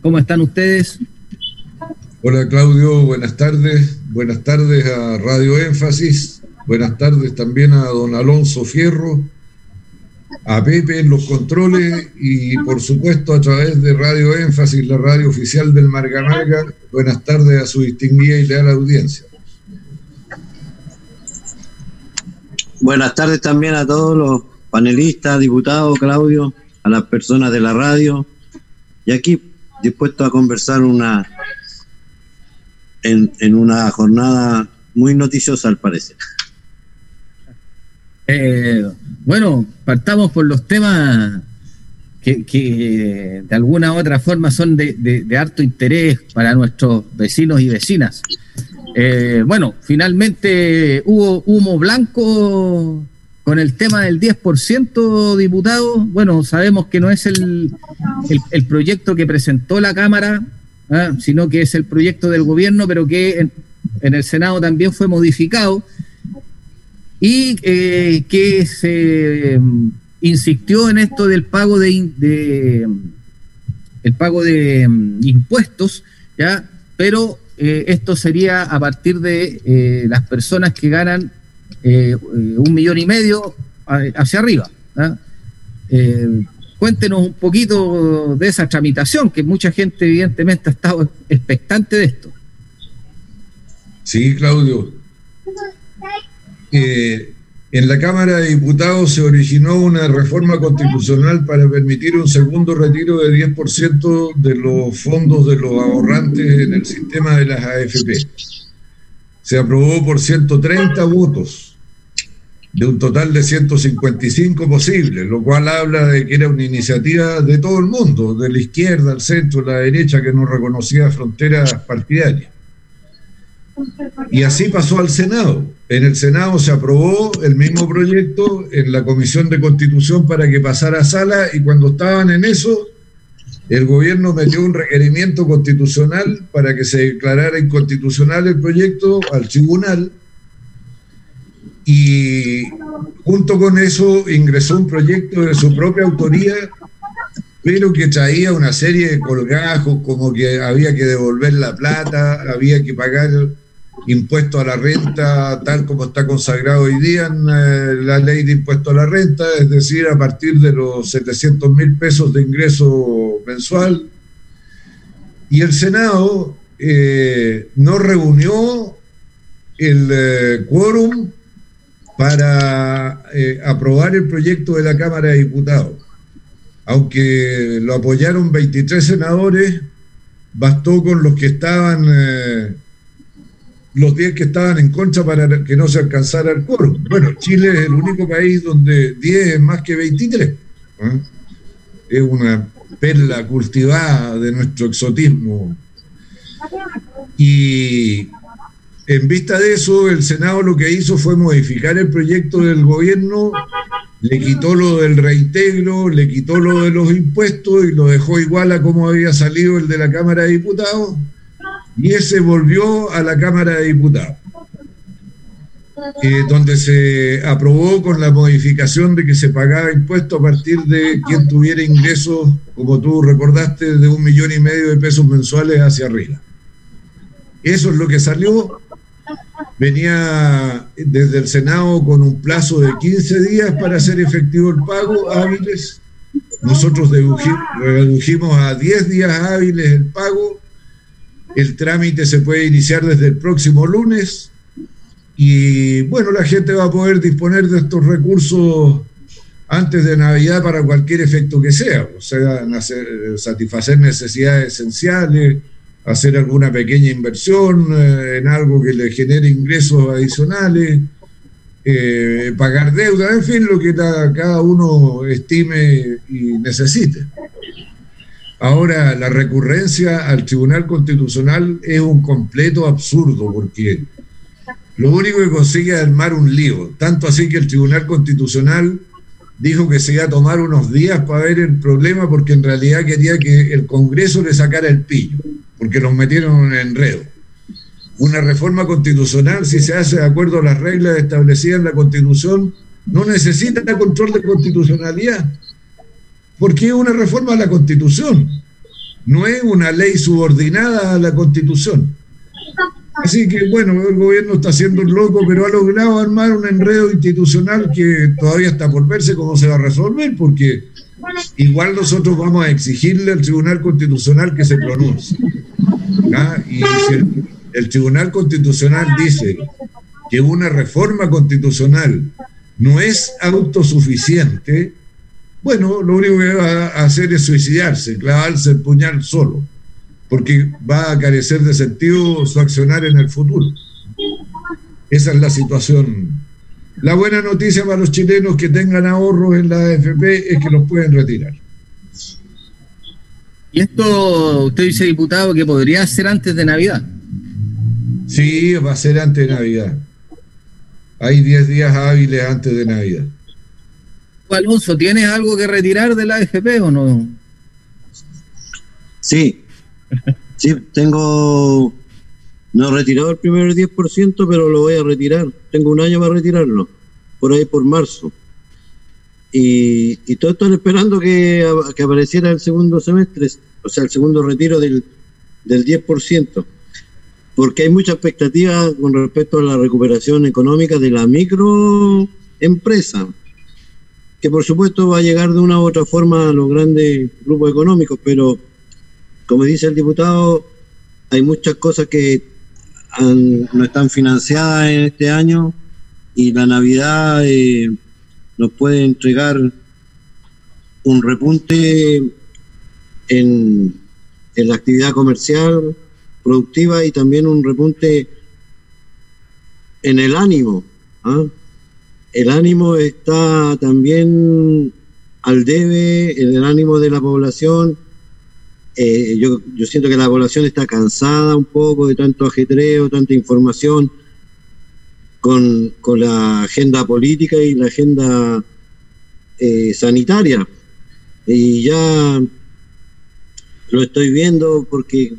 ¿Cómo están ustedes? Hola Claudio, buenas tardes. Buenas tardes a Radio Énfasis. Buenas tardes también a don Alonso Fierro, a Pepe en los controles y por supuesto a través de Radio Énfasis, la radio oficial del Marga Marga. Buenas tardes a su distinguida y leal audiencia. Buenas tardes también a todos los panelistas, diputados, Claudio, a las personas de la radio. Y aquí dispuesto a conversar una en, una jornada muy noticiosa al parecer. Eh, bueno, partamos por los temas que, de alguna u otra forma son de, harto interés para nuestros vecinos y vecinas. Eh, bueno, finalmente hubo humo blanco con el tema del 10%, diputado. Bueno, sabemos que no es el, el proyecto que presentó la Cámara, ¿ah? sino que es el proyecto del gobierno, pero que en, el Senado también fue modificado y eh, que se mm, insistió en esto del pago de, el pago de mm, impuestos, ya, pero eh, esto sería a partir de eh, las personas que ganan un millón y medio hacia arriba. ¿ah? Cuéntenos un poquito de esa tramitación, que mucha gente evidentemente ha estado expectante de esto. Sí, Claudio. Eh, en la Cámara de Diputados se originó una reforma constitucional para permitir un segundo retiro de 10% de los fondos de los ahorrantes en el sistema de las AFP. Se aprobó por 130 votos de un total de 155 posibles, lo cual habla de que era una iniciativa de todo el mundo, de la izquierda, al centro, la derecha, que no reconocía fronteras partidarias. Y así pasó al Senado. En el Senado se aprobó el mismo proyecto en la Comisión de Constitución para que pasara a sala y cuando estaban en eso, el gobierno metió un requerimiento constitucional para que se declarara inconstitucional el proyecto al tribunal y junto con eso ingresó un proyecto de su propia autoría, pero que traía una serie de colgajos, como que había que devolver la plata, había que pagar impuesto a la renta, tal como está consagrado hoy día en eh, la ley de impuesto a la renta, es decir, a partir de los 700 mil pesos de ingreso mensual. Y el Senado eh, no reunió el eh, quórum para eh, aprobar el proyecto de la Cámara de Diputados. Aunque lo apoyaron 23 senadores, bastó con los que estaban, eh, los 10 que estaban en contra para que no se alcanzara el quórum. Bueno, Chile es el único país donde 10 es más que 23. ¿eh? Es una perla cultivada de nuestro exotismo. Y en vista de eso, el Senado lo que hizo fue modificar el proyecto del gobierno, le quitó lo del reintegro, le quitó lo de los impuestos y lo dejó igual a como había salido el de la Cámara de Diputados, y ese volvió a la Cámara de Diputados. Eh, donde se aprobó con la modificación de que se pagaba impuesto a partir de quien tuviera ingresos, como tú recordaste, de un millón y medio de pesos mensuales hacia arriba. Eso es lo que salió venía desde el Senado con un plazo de 15 días para hacer efectivo el pago hábiles. Nosotros redujimos a 10 días hábiles el pago. El trámite se puede iniciar desde el próximo lunes. Y bueno, la gente va a poder disponer de estos recursos antes de Navidad para cualquier efecto que sea, o sea, satisfacer necesidades esenciales, hacer alguna pequeña inversión eh, en algo que le genere ingresos adicionales, eh, pagar deuda, en fin, lo que cada uno estime y necesite. Ahora, la recurrencia al Tribunal Constitucional es un completo absurdo porque lo único que consigue es armar un lío, tanto así que el Tribunal Constitucional dijo que se iba a tomar unos días para ver el problema porque en realidad quería que el Congreso le sacara el pillo porque nos metieron en enredo. Una reforma constitucional, si se hace de acuerdo a las reglas establecidas en la Constitución, no necesita control de constitucionalidad, porque es una reforma a la Constitución. no es una ley subordinada a la constitución. Así que bueno, el gobierno está haciendo un loco, pero ha logrado armar un enredo institucional que todavía está por verse cómo se va a resolver, porque igual nosotros vamos a exigirle al Tribunal Constitucional que se pronuncie. Y si el, Tribunal Constitucional dice que una reforma constitucional no es autosuficiente, bueno, lo único que va a hacer es suicidarse, clavarse el puñal solo porque va a carecer de sentido su accionar en el futuro. Esa es la situación. La buena noticia para los chilenos que tengan ahorros en la AFP es que los pueden retirar. ¿Y esto usted dice, diputado, que podría ser antes de Navidad? Sí, va a ser antes de Navidad. Hay 10 días hábiles antes de Navidad. Alonso, ¿tienes algo que retirar de la AFP o no? Sí, Sí, tengo. No he retirado el primer 10%, pero lo voy a retirar. Tengo un año para retirarlo, por ahí por marzo. Y, y todos están esperando que, que, apareciera el segundo semestre, o sea, el segundo retiro del, del 10%, porque hay mucha expectativa con respecto a la recuperación económica de la microempresa, que por supuesto va a llegar de una u otra forma a los grandes grupos económicos, pero como dice el diputado, hay muchas cosas que no están financiadas en este año y la Navidad eh, nos puede entregar un repunte en, la actividad comercial, productiva y también un repunte en el ánimo. ¿ah? El ánimo está también al debe, en el ánimo de la población eh, yo, yo siento que la población está cansada un poco de tanto ajetreo, tanta información con, la agenda política y la agenda eh, sanitaria. Y ya lo estoy viendo porque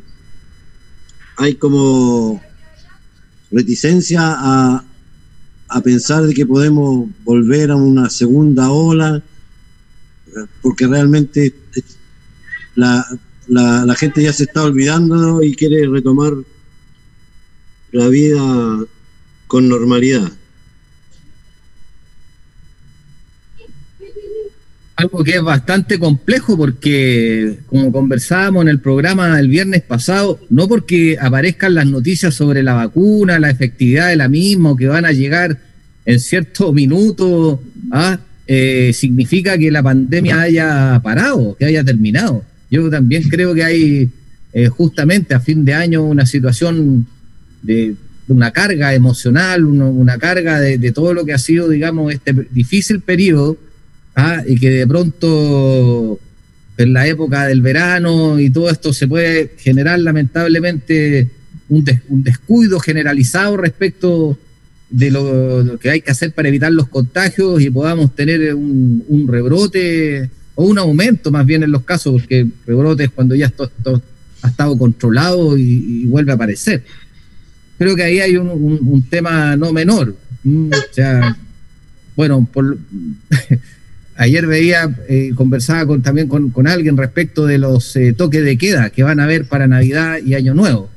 hay como reticencia a, a pensar de que podemos volver a una segunda ola, porque realmente la, la, gente ya se está olvidando y quiere retomar la vida con normalidad. Algo que es bastante complejo porque, como conversábamos en el programa el viernes pasado, no porque aparezcan las noticias sobre la vacuna, la efectividad de la misma, que van a llegar en cierto minuto, ¿ah? eh, significa que la pandemia haya parado, que haya terminado. Yo también creo que hay eh, justamente a fin de año una situación de, una carga emocional, una carga de, todo lo que ha sido, digamos, este difícil periodo, ¿ah? y que de pronto en la época del verano y todo esto se puede generar lamentablemente un, descuido generalizado respecto de lo, que hay que hacer para evitar los contagios y podamos tener un, un rebrote o un aumento más bien en los casos, porque rebrotes cuando ya esto, ha estado controlado y, vuelve a aparecer. Creo que ahí hay un, tema no menor. Mm, o sea, bueno, por, ayer veía, eh, conversaba con, también con, alguien respecto de los eh, toques de queda que van a haber para Navidad y Año Nuevo.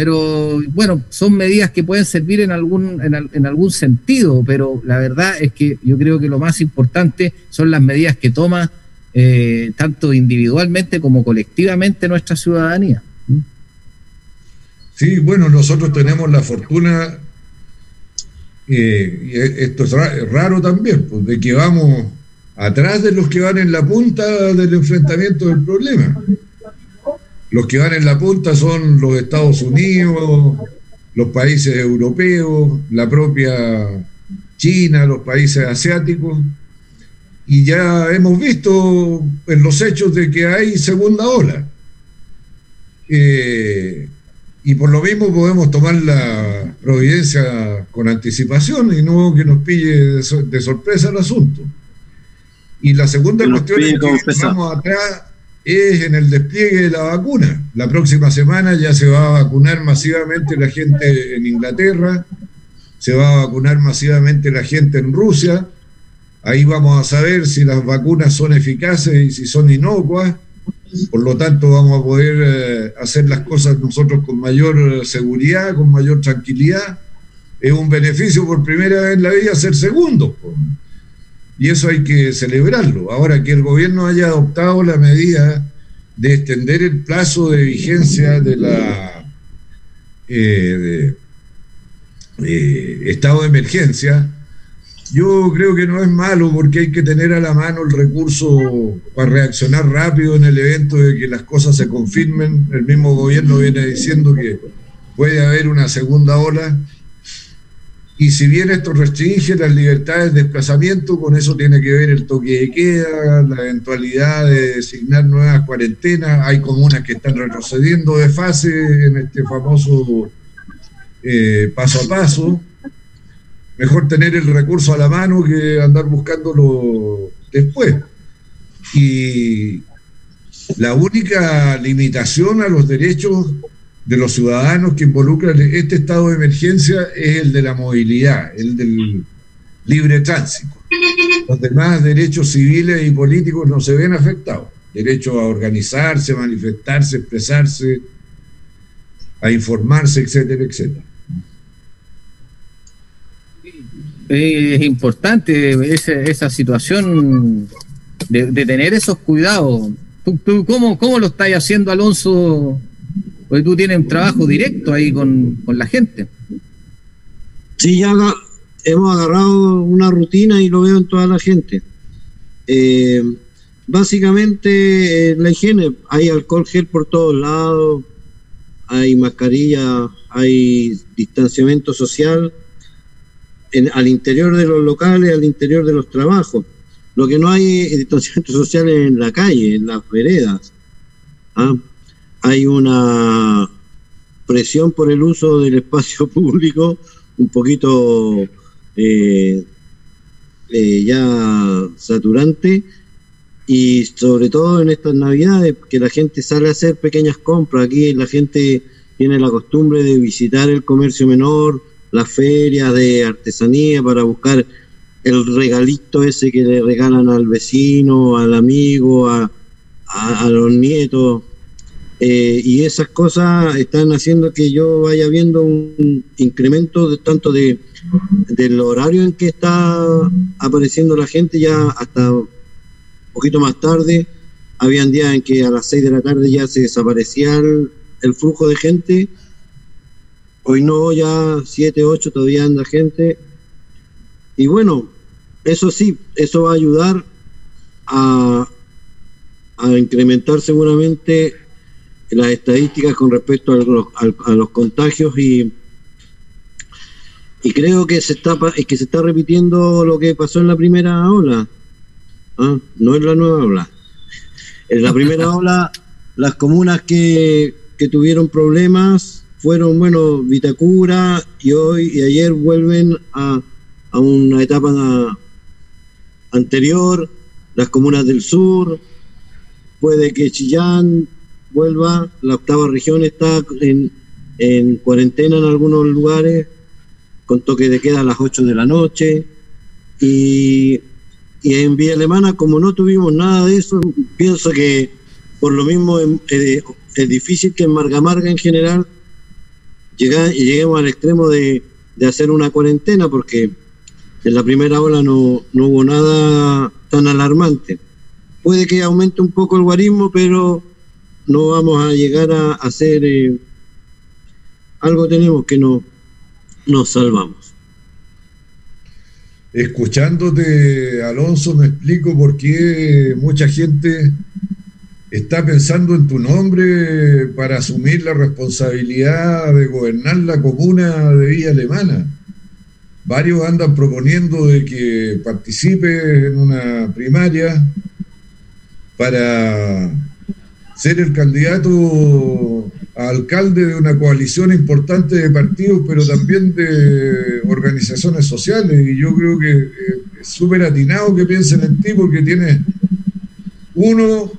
Pero bueno, son medidas que pueden servir en algún, en, algún sentido, pero la verdad es que yo creo que lo más importante son las medidas que toma eh, tanto individualmente como colectivamente nuestra ciudadanía. Sí, bueno, nosotros tenemos la fortuna, eh, y esto es raro también, pues, de que vamos atrás de los que van en la punta del enfrentamiento del problema. Los que van en la punta son los Estados Unidos, los países europeos, la propia China, los países asiáticos. Y ya hemos visto en los hechos de que hay segunda ola. Eh, y por lo mismo podemos tomar la providencia con anticipación y no que nos pille de, sorpresa el asunto. Y la segunda cuestión es que estamos atrás es en el despliegue de la vacuna. La próxima semana ya se va a vacunar masivamente la gente en Inglaterra, se va a vacunar masivamente la gente en Rusia. Ahí vamos a saber si las vacunas son eficaces y si son inocuas. por lo tanto vamos a poder eh, hacer las cosas nosotros con mayor seguridad, con mayor tranquilidad. Es un beneficio por primera vez en la vida ser segundo. Y eso hay que celebrarlo. Ahora que el gobierno haya adoptado la medida de extender el plazo de vigencia de la eh, estado de emergencia, yo creo que no es malo porque hay que tener a la mano el recurso para reaccionar rápido en el evento de que las cosas se confirmen. El mismo gobierno viene diciendo que puede haber una segunda ola. Y si bien esto restringe las libertades de desplazamiento, con eso tiene que ver el toque de queda, la eventualidad de designar nuevas cuarentenas. Hay comunas que están retrocediendo de fase en este famoso eh, paso a paso mejor tener el recurso a la mano que andar buscándolo después. Y la única limitación a los derechos de los ciudadanos que involucran este estado de emergencia es el de la movilidad, el del libre tránsito. Los demás derechos civiles y políticos no se ven afectados. Derecho a organizarse, manifestarse, expresarse, a informarse, etcétera, etcétera. es importante esa, situación de, tener esos cuidados. ¿Tú, cómo, cómo, lo estás haciendo, Alonso? Porque tú tienes un trabajo directo ahí con, la gente. Sí, ya hemos agarrado una rutina y lo veo en toda la gente. Eh, básicamente, la higiene, hay alcohol gel por todos lados, hay mascarilla, hay distanciamiento social al interior de los locales, al interior de los trabajos. Lo que no hay es distanciamiento social en la calle, en las veredas. ¿ah? Hay una presión por el uso del espacio público un poquito eh, eh, ya saturante y sobre todo en estas navidades que la gente sale a hacer pequeñas compras. Aquí la gente tiene la costumbre de visitar el comercio menor, las ferias de artesanía para buscar el regalito ese que le regalan al vecino, al amigo, a, los nietos. Eh, y esas cosas están haciendo que yo vaya viendo un incremento de, tanto de del horario en que está apareciendo la gente ya hasta un poquito más tarde. Habían días en que a las 6 de la tarde ya se desaparecía el flujo de gente Hoy no, ya 7, 8 todavía anda gente. Y bueno, eso sí, eso va a ayudar a, a incrementar seguramente las estadísticas con respecto a los, contagios y, y creo que se está que se está repitiendo lo que pasó en la primera ola. ¿ah? No es la nueva ola. En la primera ola, las comunas que, que tuvieron problemas fueron, bueno, Vitacura y hoy y ayer vuelven a, a una etapa anterior, las comunas del sur, puede que Chillán vuelva, la octava región está en, en cuarentena en algunos lugares, con toque de queda a las 8 de la noche, y, y en Vía Alemana, como no tuvimos nada de eso, pienso que por lo mismo es, es difícil que en Marga Marga en general y lleguemos al extremo de, hacer una cuarentena porque en la primera ola no, hubo nada tan alarmante. Puede que aumente un poco el guarismo, pero no vamos a llegar a hacer eh, algo tenemos que no nos salvamos. Escuchándote, Alonso, me explico por qué mucha gente está pensando en tu nombre para asumir la responsabilidad de gobernar la comuna de Villa Alemana. Varios andan proponiendo de que participes en una primaria para ser el candidato a alcalde de una coalición importante de partidos, pero también de organizaciones sociales. Y yo creo que eh, es súper atinado que piensen en ti porque tienes uno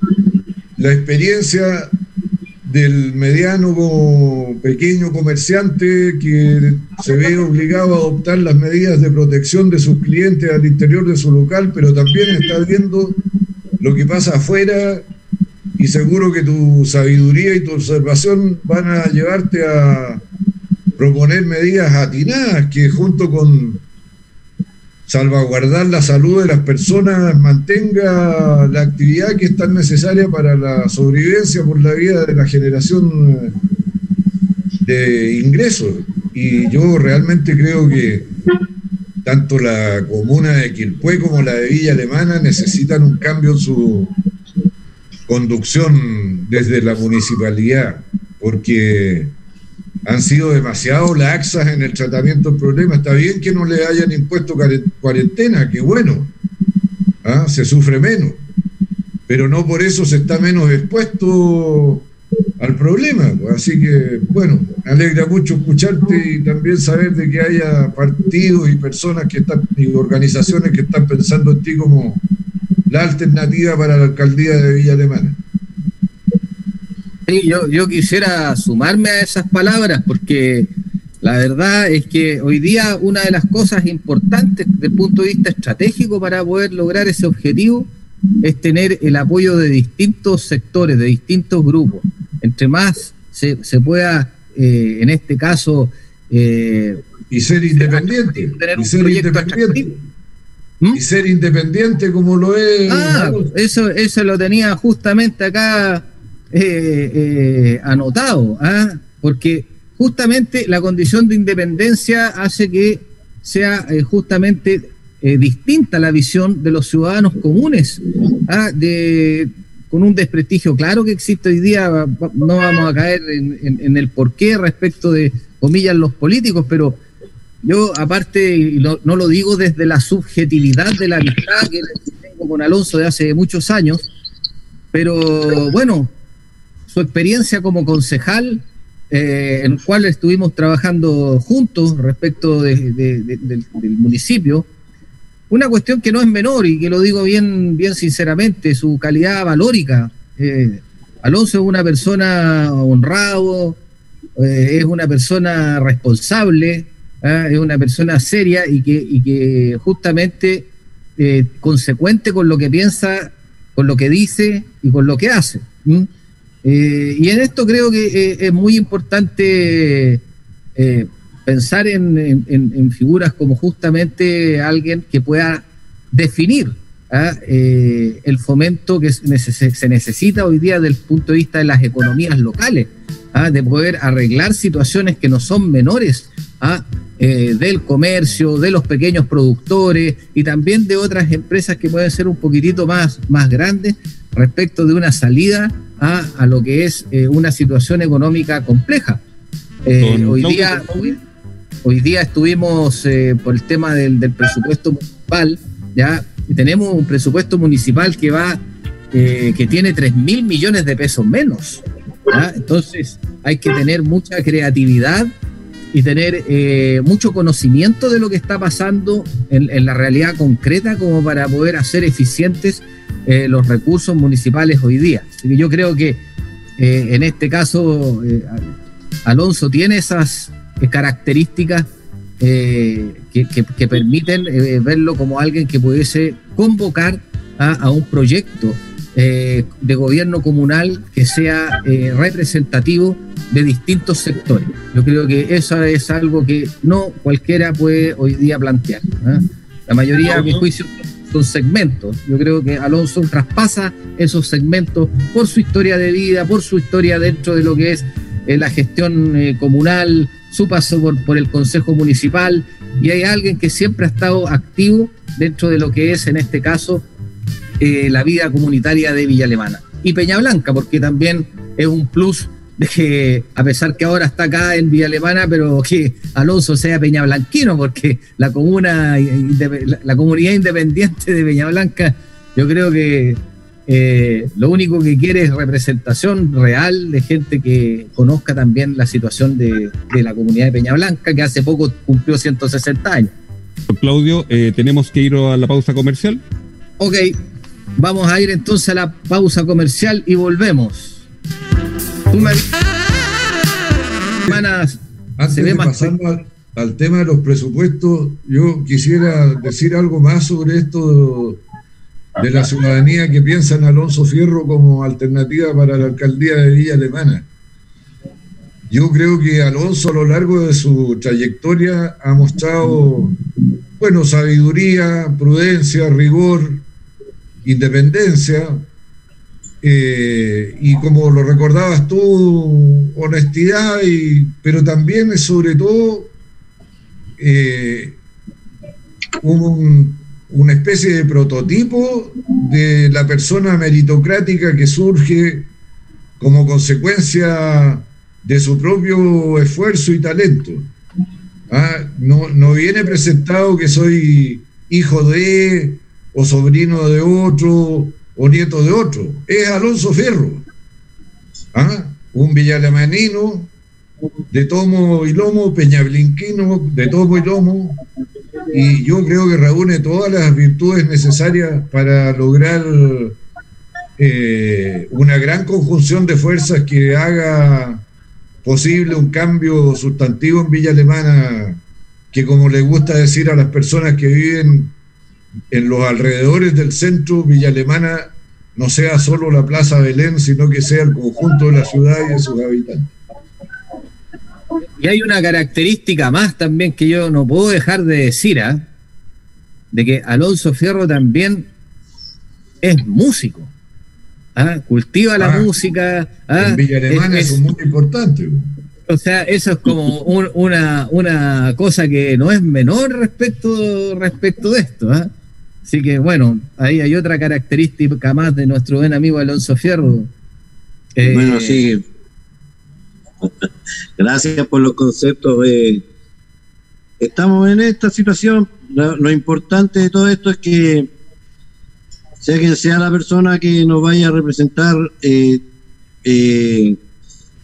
la experiencia del mediano pequeño comerciante que se ve obligado a adoptar las medidas de protección de sus clientes al interior de su local, pero también está viendo lo que pasa afuera y seguro que tu sabiduría y tu observación van a llevarte a proponer medidas atinadas que junto con salvaguardar la salud de las personas mantenga la actividad que es tan necesaria para la sobrevivencia por la vida de la generación de ingresos. Y yo realmente creo que tanto la comuna de Quilpué como la de Villa Alemana necesitan un cambio en su conducción desde la municipalidad, porque han sido demasiado laxas en el tratamiento del problema. Está bien que no le hayan impuesto cuarentena, que bueno, ¿ah? se sufre menos, pero no por eso se está menos expuesto al problema. Así que, bueno, me alegra mucho escucharte y también saber de que haya partidos y personas que están, y organizaciones que están pensando en ti como la alternativa para la alcaldía de Villa Alemana. Sí, yo, yo quisiera sumarme a esas palabras porque la verdad es que hoy día una de las cosas importantes desde el punto de vista estratégico para poder lograr ese objetivo es tener el apoyo de distintos sectores, de distintos grupos. Entre más se, se pueda, eh, en este caso... Eh, y ser independiente. Tener un proyecto ¿Mm? y ser independiente como lo es. Ah, eso, eso lo tenía justamente acá eh, eh, anotado, ¿ah? porque justamente la condición de independencia hace que sea eh, justamente distinta la visión de los ciudadanos comunes, ¿ah? de, con un desprestigio claro que existe hoy día, no vamos a caer en, en el porqué respecto de, comillas, los políticos, pero yo, aparte, no, lo digo desde la subjetividad de la amistad que tengo con Alonso de hace muchos años, pero bueno, su experiencia como concejal, eh, en el cual estuvimos trabajando juntos respecto del, municipio, una cuestión que no es menor y que lo digo bien, bien sinceramente, su calidad valórica. Eh, Alonso es una persona honrado, eh, es una persona responsable, ¿ah? es una persona seria y que, y que justamente eh, consecuente con lo que piensa, con lo que dice y con lo que hace. Eh, y en esto creo que eh, es muy importante pensar en, figuras como justamente alguien que pueda definir ¿ah? el fomento que se necesita hoy día desde el punto de vista de las economías locales, ¿ah? de poder arreglar situaciones que no son menores ¿ah? Eh, del comercio, de los pequeños productores y también de otras empresas que pueden ser un poquitito más, más grandes respecto de una salida a, lo que es eh, una situación económica compleja. Eh, hoy, día, hoy, día estuvimos por el tema del, presupuesto municipal, ya tenemos un presupuesto municipal que va, que tiene 3 mil millones de pesos menos. Entonces hay que tener mucha creatividad y tener eh, mucho conocimiento de lo que está pasando en, la realidad concreta como para poder hacer eficientes eh, los recursos municipales hoy día. Así que yo creo que eh, en este caso Alonso tiene esas características que, permiten verlo como alguien que pudiese convocar a un proyecto eh, de gobierno comunal que sea eh, representativo de distintos sectores. Yo creo que eso es algo que no cualquiera puede hoy día plantear. La mayoría, a mi juicio, son segmentos. Yo creo que Alonso traspasa esos segmentos por su historia de vida, por su historia dentro de lo que es eh, la gestión comunal, su paso por, por el Consejo Municipal, y hay alguien que siempre ha estado activo dentro de lo que es, en este caso, eh, la vida comunitaria de Villa Alemana. Y Peña Blanca, porque también es un plus de que, a pesar que ahora está acá en Villa Alemana, pero que Alonso sea Peña Blanquino, porque la comuna, la, comunidad independiente de Peña Blanca, yo creo que eh, lo único que quiere es representación real de gente que conozca también la situación de, la comunidad de Peña Blanca, que hace poco cumplió 160 años. Claudio, eh, tenemos que ir a la pausa comercial. Ok, Vamos a ir entonces a la pausa comercial y volvemos. Antes de pasar al, tema de los presupuestos, yo quisiera decir algo más sobre esto de la ciudadanía que piensa en Alonso Fierro como alternativa para la alcaldía de Villa Alemana. Yo creo que Alonso a lo largo de su trayectoria ha mostrado, bueno, sabiduría, prudencia, rigor, independencia, eh, y como lo recordabas tú, honestidad, y, pero también es sobre todo eh, un, una especie de prototipo de la persona meritocrática que surge como consecuencia de su propio esfuerzo y talento. Ah, no, no viene presentado que soy hijo de, o sobrino de otro, o nieto de otro. Es Alonso Ferro, ¿ah? un villalemanino de tomo y lomo, peñablinquino de tomo y lomo, y yo creo que reúne todas las virtudes necesarias para lograr eh, una gran conjunción de fuerzas que haga posible un cambio sustantivo en Villa Alemana, que como le gusta decir a las personas que viven en los alrededores del centro, Villa Alemana no sea solo la Plaza Belén, sino que sea el conjunto de la ciudad y de sus habitantes. Y hay una característica más también que yo no puedo dejar de decir, ¿ah? de que Alonso Fierro también es músico. ¿ah? Cultiva la ah, música. ¿ah? En Villa Alemana es, muy importante. O sea, eso es como una, una cosa que no es menor respecto, respecto de esto. Así que bueno, ahí hay otra característica más de nuestro buen amigo Alonso Fierro. bueno, sí, eh, Gracias por los conceptos. estamos en esta situación. Lo, importante de todo esto es que sea quien sea la persona que nos vaya a representar, eh, eh,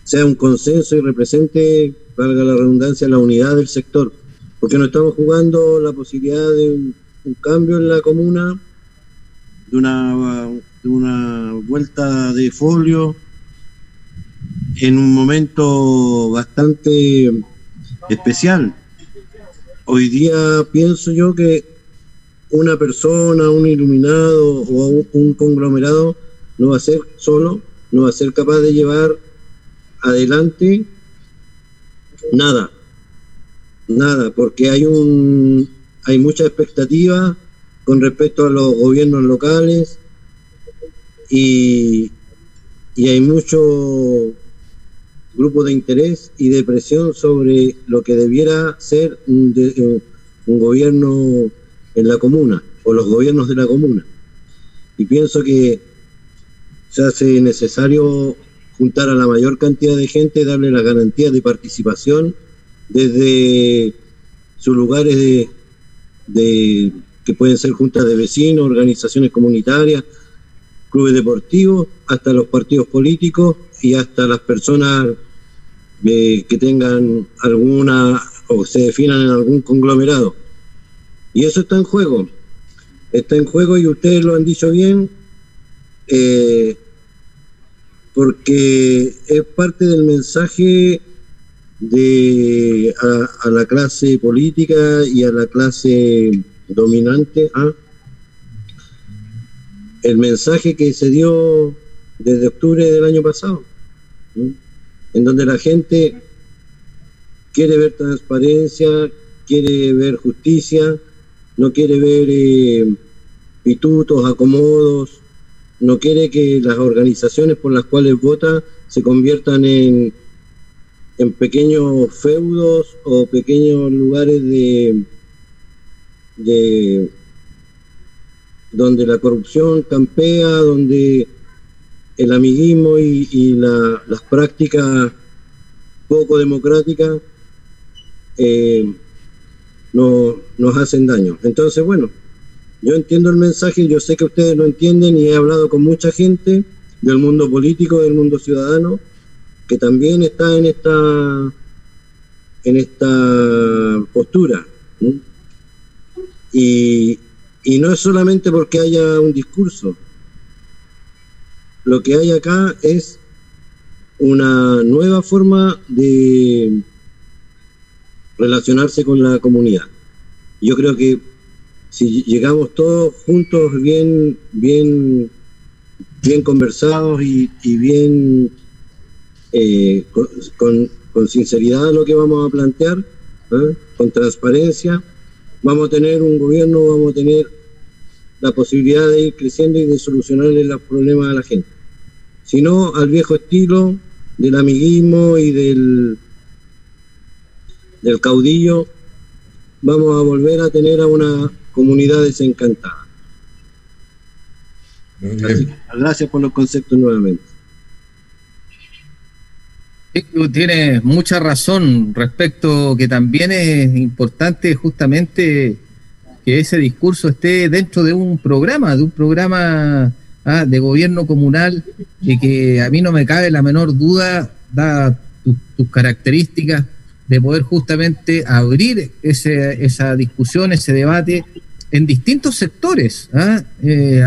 sea un consenso y represente, valga la redundancia, la unidad del sector. Porque no estamos jugando la posibilidad de un, cambio en la comuna, de una, de una vuelta de folio en un momento bastante especial. Hoy día pienso yo que una persona, un iluminado o un conglomerado no va a ser solo, no va a ser capaz de llevar adelante nada, nada, porque hay un hay mucha expectativa con respecto a los gobiernos locales y, y hay mucho grupo de interés y de presión sobre lo que debiera ser un, un gobierno en la comuna o los gobiernos de la comuna. Y pienso que se hace necesario juntar a la mayor cantidad de gente, darle las garantías de participación desde sus lugares de, de que pueden ser juntas de vecinos, organizaciones comunitarias, clubes deportivos, hasta los partidos políticos y hasta las personas que tengan alguna o se definan en algún conglomerado. Y eso está en juego. Está en juego y ustedes lo han dicho bien, eh, porque es parte del mensaje de a, la clase política y a la clase dominante. ¿ah? El mensaje que se dio desde octubre del año pasado en donde la gente quiere ver transparencia, quiere ver justicia, no quiere ver eh, pitutos, acomodos, no quiere que las organizaciones por las cuales vota se conviertan en, en pequeños feudos o pequeños lugares de, de donde la corrupción campea, donde el amiguismo y, las prácticas poco democráticas eh, nos hacen daño. Entonces, bueno, yo entiendo el mensaje, yo sé que ustedes lo entienden y he hablado con mucha gente del mundo político, del mundo ciudadano, que también está en esta en esta postura. Y, y no es solamente porque haya un discurso, lo que hay acá es una nueva forma de relacionarse con la comunidad. Yo creo que si llegamos todos juntos bien, bien, bien conversados y, bien eh, con, con, sinceridad lo que vamos a plantear, ¿eh? con transparencia, vamos a tener un gobierno, vamos a tener la posibilidad de ir creciendo y de solucionarle los problemas a la gente. Si no, al viejo estilo del amiguismo y del, del caudillo, vamos a volver a tener a una comunidad desencantada. gracias por los conceptos nuevamente. Tienes mucha razón respecto que también es importante justamente que ese discurso esté dentro de un programa, de un programa ah, de gobierno comunal y que a mí no me cabe la menor duda, da tus características, de poder justamente abrir ese, esa discusión, ese debate en distintos sectores, ¿ah? eh,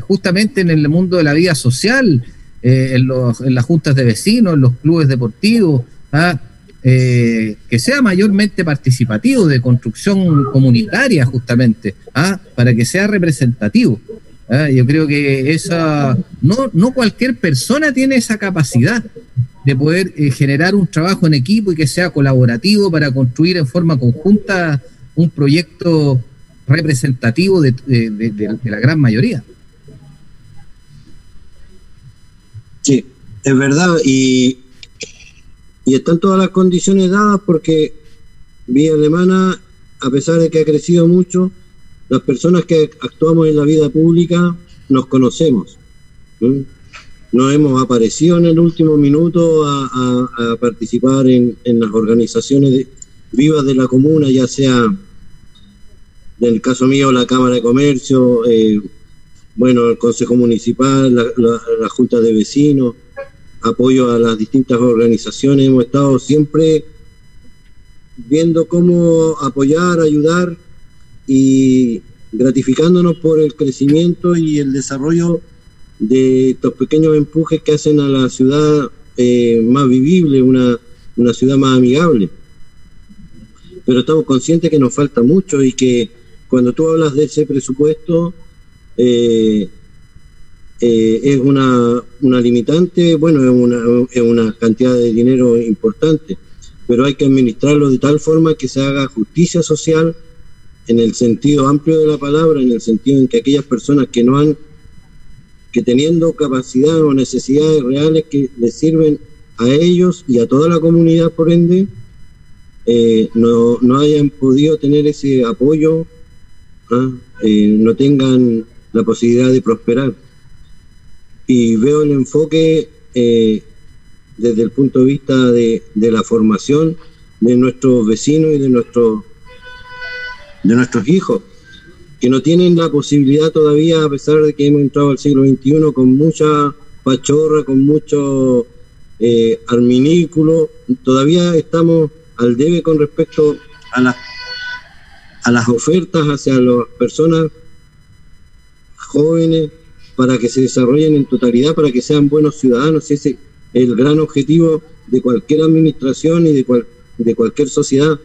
justamente en el mundo de la vida social, eh, en, los, en, las juntas de vecinos, en los clubes deportivos, ¿ah? eh, que sea mayormente participativo, de construcción comunitaria justamente, ¿ah? para que sea representativo. Yo creo que esa no, no cualquier persona tiene esa capacidad de poder generar un trabajo en equipo y que sea colaborativo para construir en forma conjunta un proyecto representativo de, la gran mayoría. Sí, es verdad, y, y están todas las condiciones dadas porque Vía Alemana, a pesar de que ha crecido mucho, las personas que actuamos en la vida pública nos conocemos. No hemos aparecido en el último minuto a, participar en, en, las organizaciones vivas de la comuna, ya sea en el caso mío, la Cámara de Comercio, eh, bueno, el Consejo Municipal, la, Junta de Vecinos, apoyo a las distintas organizaciones. Hemos estado siempre viendo cómo apoyar, ayudar y gratificándonos por el crecimiento y el desarrollo de estos pequeños empujes que hacen a la ciudad eh, más vivible, una, una ciudad más amigable. Pero estamos conscientes que nos falta mucho y que cuando tú hablas de ese presupuesto, eh, eh, es una, limitante, bueno, es una, es una cantidad de dinero importante, pero hay que administrarlo de tal forma que se haga justicia social en el sentido amplio de la palabra, en el sentido en que aquellas personas que no han, que teniendo capacidad o necesidades reales que les sirven a ellos y a toda la comunidad, por ende, eh, no, no hayan podido tener ese apoyo eh, no tengan la posibilidad de prosperar. Y veo el enfoque eh, desde el punto de vista de, la formación de nuestros vecinos y de, nuestros de nuestros hijos, que no tienen la posibilidad todavía, a pesar de que hemos entrado al siglo XXI con mucha pachorra, con mucho eh, arminículo, todavía estamos al debe con respecto a las a las ofertas hacia las personas jóvenes para que se desarrollen en totalidad, para que sean buenos ciudadanos. Ese es el gran objetivo de cualquier administración y de, de cualquier sociedad.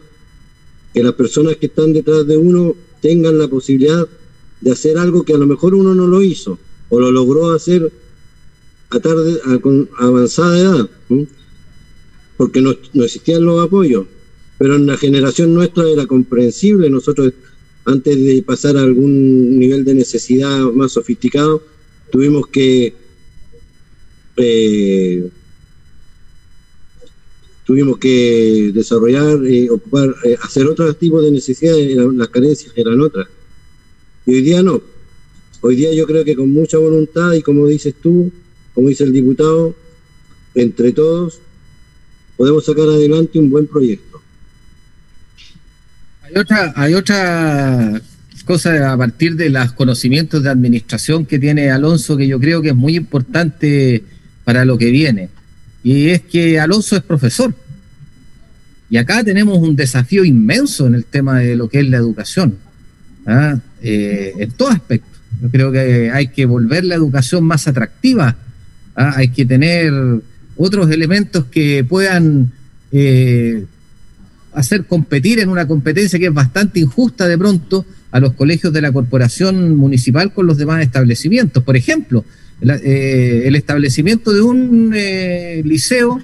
Que las personas que están detrás de uno tengan la posibilidad de hacer algo que a lo mejor uno no lo hizo o lo logró hacer a tarde, con avanzada edad, porque no, no existían los apoyos pero en la generación nuestra era comprensible. Nosotros, antes de pasar a algún nivel de necesidad más sofisticado, tuvimos que eh, tuvimos que desarrollar, eh, ocupar, eh, hacer otros tipos de necesidades, las carencias eran otras. Y hoy día no. Hoy día yo creo que con mucha voluntad y como dices tú, como dice el diputado, entre todos podemos sacar adelante un buen proyecto. Hay otra, hay otra cosa a partir de los conocimientos de administración que tiene Alonso que yo creo que es muy importante para lo que viene. Y es que Alonso es profesor. Y acá tenemos un desafío inmenso en el tema de lo que es la educación, ¿ah? eh, en todo aspecto. Yo creo que hay que volver la educación más atractiva, ¿ah? hay que tener otros elementos que puedan eh, hacer competir en una competencia que es bastante injusta de pronto a los colegios de la corporación municipal con los demás establecimientos. Por ejemplo, eh, el establecimiento de un eh, liceo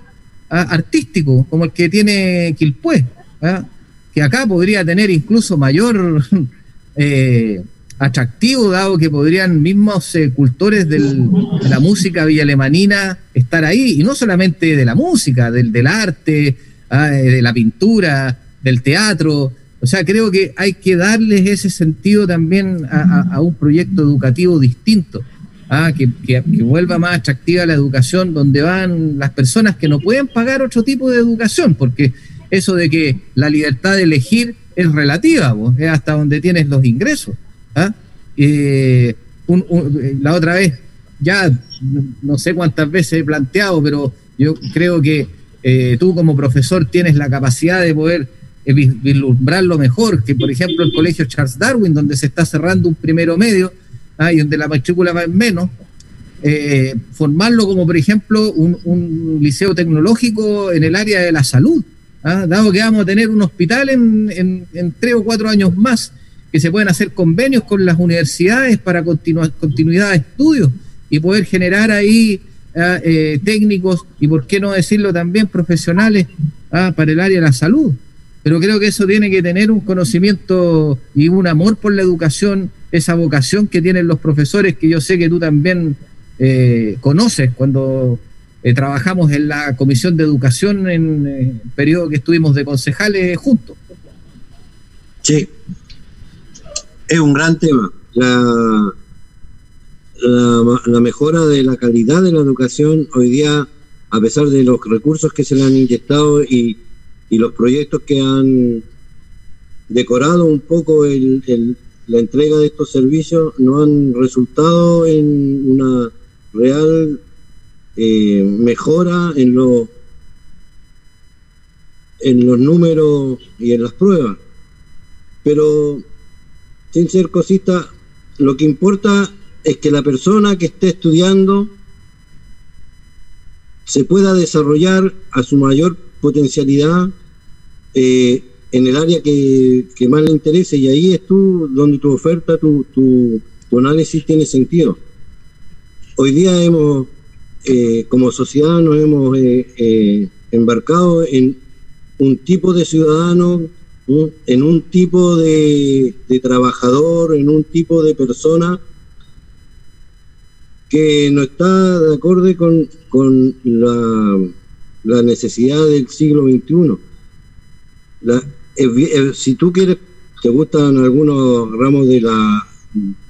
ah, artístico como el que tiene Quilpué, ¿ah? que acá podría tener incluso mayor eh, atractivo, dado que podrían mismos cultores de la música villalemanina estar ahí, y no solamente de la música, del, del arte, ah, de la pintura, del teatro, o sea, creo que hay que darles ese sentido también a un proyecto educativo distinto. Ah, que, vuelva más atractiva la educación donde van las personas que no pueden pagar otro tipo de educación, porque eso de que la libertad de elegir es relativa, es hasta donde tienes los ingresos. ¿ah? Eh, la otra vez, ya no sé cuántas veces he planteado, pero yo creo que eh, tú como profesor tienes la capacidad de poder eh, vislumbrarlo mejor, que por ejemplo el colegio Charles Darwin, donde se está cerrando un primero medio, ah, y donde la matrícula va en menos, eh, formarlo como por ejemplo un, liceo tecnológico en el área de la salud, ¿ah? dado que vamos a tener un hospital en, tres o cuatro años más, que se pueden hacer convenios con las universidades para continuidad de estudios y poder generar ahí ¿ah? eh, técnicos y, por qué no decirlo también, profesionales para el área de la salud. Pero creo que eso tiene que tener un conocimiento y un amor por la educación esa vocación que tienen los profesores, que yo sé que tú también eh, conoces cuando eh, trabajamos en la Comisión de Educación en el periodo que estuvimos de concejales juntos. Sí, es un gran tema. La, mejora de la calidad de la educación hoy día, a pesar de los recursos que se le han inyectado y, y los proyectos que han decorado un poco el, la entrega de estos servicios no han resultado en una real eh, mejora en, lo, en los números y en las pruebas. Pero, sin ser cosita, lo que importa es que la persona que esté estudiando se pueda desarrollar a su mayor potencialidad eh, en el área que, más le interese y ahí es tú donde tu oferta, tu, tu, análisis tiene sentido. Hoy día hemos, eh, como sociedad, nos hemos eh, eh, embarcado en un tipo de ciudadano, en un tipo de, trabajador, en un tipo de persona que no está de acuerdo con, con la, la necesidad del siglo XXI. La, si tú quieres, te gustan algunos ramos de la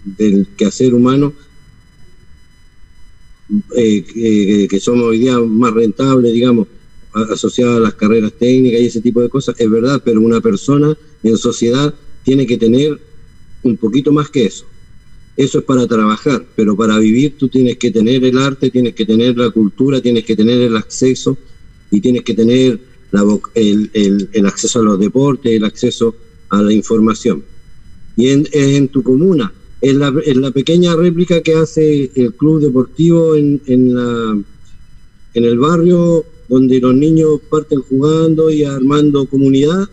del quehacer humano, eh, que somos hoy día más rentables, digamos, asociados a las carreras técnicas y ese tipo de cosas, es verdad, pero una persona en sociedad tiene que tener un poquito más que eso. Eso es para trabajar, pero para vivir tú tienes que tener el arte, tienes que tener la cultura, tienes que tener el acceso y tienes que tener el, acceso a los deportes, el acceso a la información. Y en, es en tu comuna, es la, pequeña réplica que hace el club deportivo en, en, en el barrio donde los niños parten jugando y armando comunidad,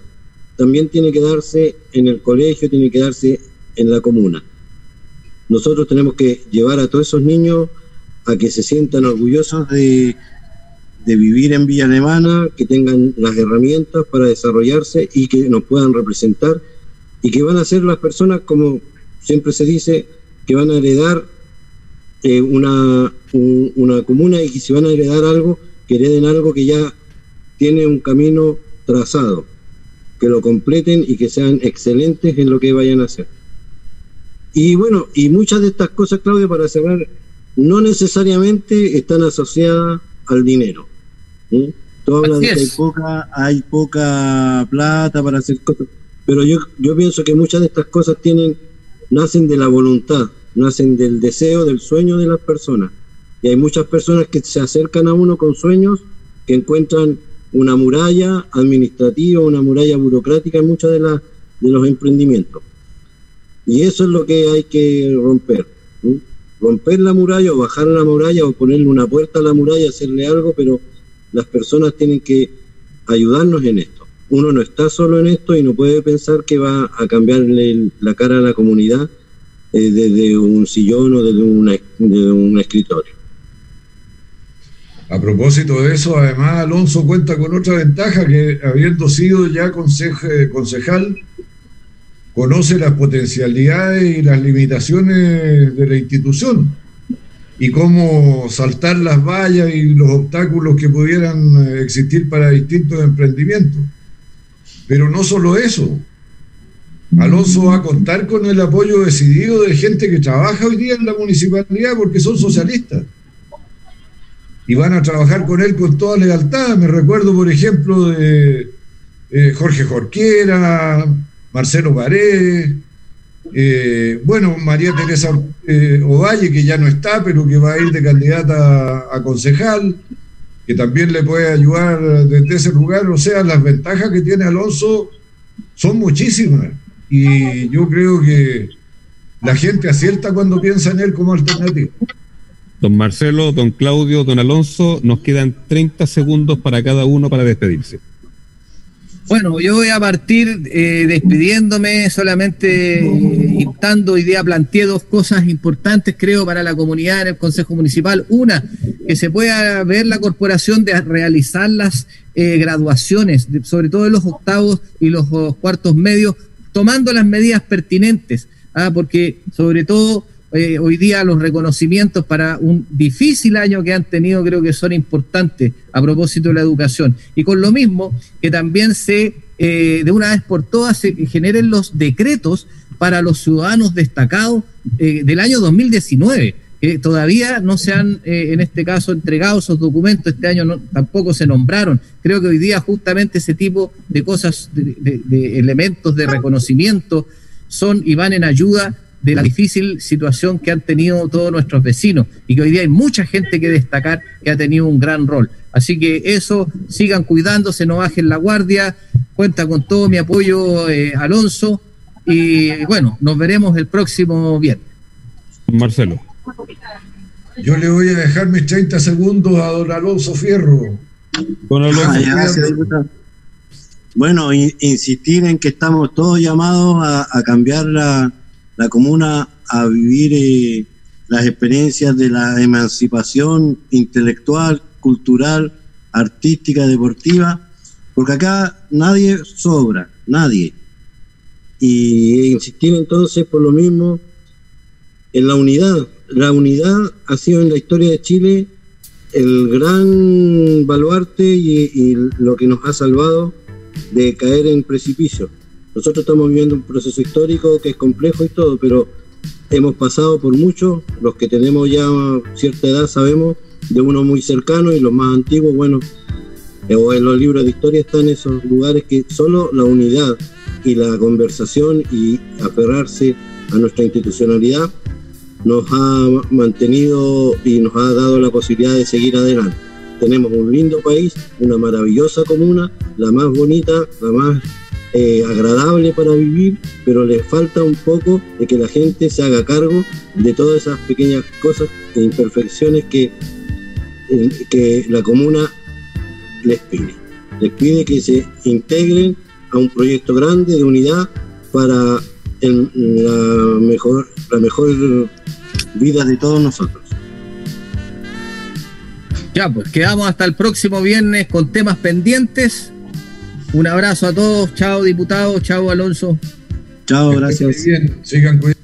también tiene que darse en el colegio, tiene que darse en la comuna. Nosotros tenemos que llevar a todos esos niños a que se sientan orgullosos de, vivir en Villa Alemana, que tengan las herramientas para desarrollarse y que nos puedan representar y que van a ser las personas, como siempre se dice, que van a heredar eh, una, una comuna y que si van a heredar algo, que hereden algo que ya tiene un camino trazado, que lo completen y que sean excelentes en lo que vayan a hacer. Y bueno, y muchas de estas cosas, Claudio, para cerrar, no necesariamente están asociadas al dinero. Tú hablas de que hay poca, hay poca plata para hacer cosas, pero yo, yo pienso que muchas de estas cosas tienen, nacen de la voluntad, nacen del deseo, del sueño de las personas. Y hay muchas personas que se acercan a uno con sueños, que encuentran una muralla administrativa, una muralla burocrática en muchos de, las de los emprendimientos. Y eso es lo que hay que romper. Romper la muralla o bajar la muralla o ponerle una puerta a la muralla, hacerle algo, pero las personas tienen que ayudarnos en esto. uno no está solo en esto y no puede pensar que va a cambiarle la cara a la comunidad eh, desde un sillón o desde, una, desde un escritorio. A propósito de eso, además Alonso cuenta con otra ventaja que habiendo sido ya concejal, conoce las potencialidades y las limitaciones de la institución y cómo saltar las vallas y los obstáculos que pudieran eh, existir para distintos emprendimientos. Pero no solo eso. Alonso va a contar con el apoyo decidido de gente que trabaja hoy día en la municipalidad porque son socialistas. Y van a trabajar con él con toda lealtad. Me recuerdo, por ejemplo, de eh, Jorge Jorquera, Marcelo Paredes, eh, bueno, María Teresa eh, Ovalle, que ya no está, pero que va a ir de candidata a, concejal, que también le puede ayudar desde ese lugar. O sea, las ventajas que tiene Alonso son muchísimas. Y yo creo que la gente acierta cuando piensa en él como alternativa. Don Marcelo, don Claudio, don Alonso, nos quedan 30 segundos para cada uno para despedirse. Bueno, yo voy a partir eh, despidiéndome, solamente eh, instando hoy día planteé dos cosas importantes, creo, para la comunidad en el Consejo Municipal. Una, que se pueda ver la corporación de realizar las eh, graduaciones, sobre todo en los octavos y los cuartos medios, tomando las medidas pertinentes, ¿ah? porque sobre todo eh, hoy día los reconocimientos para un difícil año que han tenido creo que son importantes a propósito de la educación. Y con lo mismo, que también se, eh, de una vez por todas, se generen los decretos para los ciudadanos destacados eh, del año 2019 que todavía no se han, en este caso, entregado esos documentos, este año no, tampoco se nombraron. Creo que hoy día justamente ese tipo de cosas, de elementos de reconocimiento son y van en ayuda de la difícil situación que han tenido todos nuestros vecinos y que hoy día hay mucha gente que destacar que ha tenido un gran rol. Así que eso, sigan cuidándose, no bajen la guardia, cuenta con todo mi apoyo, eh, Alonso, y bueno, nos veremos el próximo viernes. Marcelo. Yo le voy a dejar mis 30 segundos a don Alonso Fierro. Ah, bueno, insistir en que estamos todos llamados a cambiar la, la comuna a vivir eh, las experiencias de la emancipación intelectual, cultural, artística, deportiva, porque acá nadie sobra, nadie. Y insistir entonces por lo mismo en la unidad. La unidad ha sido en la historia de Chile el gran baluarte y lo que nos ha salvado de caer en precipicio nosotros estamos viviendo un proceso histórico que es complejo y todo, pero hemos pasado por mucho, los que tenemos ya cierta edad sabemos, de uno muy cercano y los más antiguos, bueno, eh, o en los libros de historia están esos lugares que solo la unidad y la conversación y aferrarse a nuestra institucionalidad nos ha mantenido y nos ha dado la posibilidad de seguir adelante. Tenemos un lindo país, una maravillosa comuna, la más bonita, la más eh, agradable para vivir, pero le falta un poco de que la gente se haga cargo de todas esas pequeñas cosas e imperfecciones que, que la comuna les pide. Les pide que se integren a un proyecto grande de unidad para la, mejor, la mejor vida de todos nosotros. Ya, pues quedamos hasta el próximo viernes con temas pendientes un abrazo a todos. Chao, diputado. Chao, Alonso. Chao, gracias. Sigan cuidando.